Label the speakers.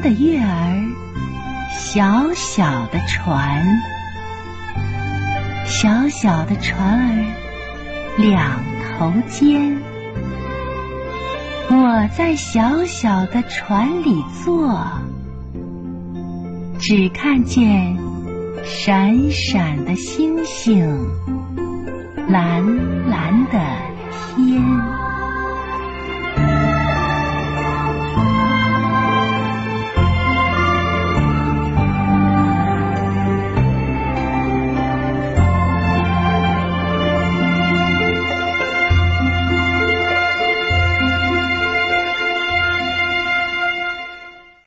Speaker 1: 的月儿小小的船小小的船儿两头尖。我在小小的船里坐只看见闪闪的星星蓝蓝的。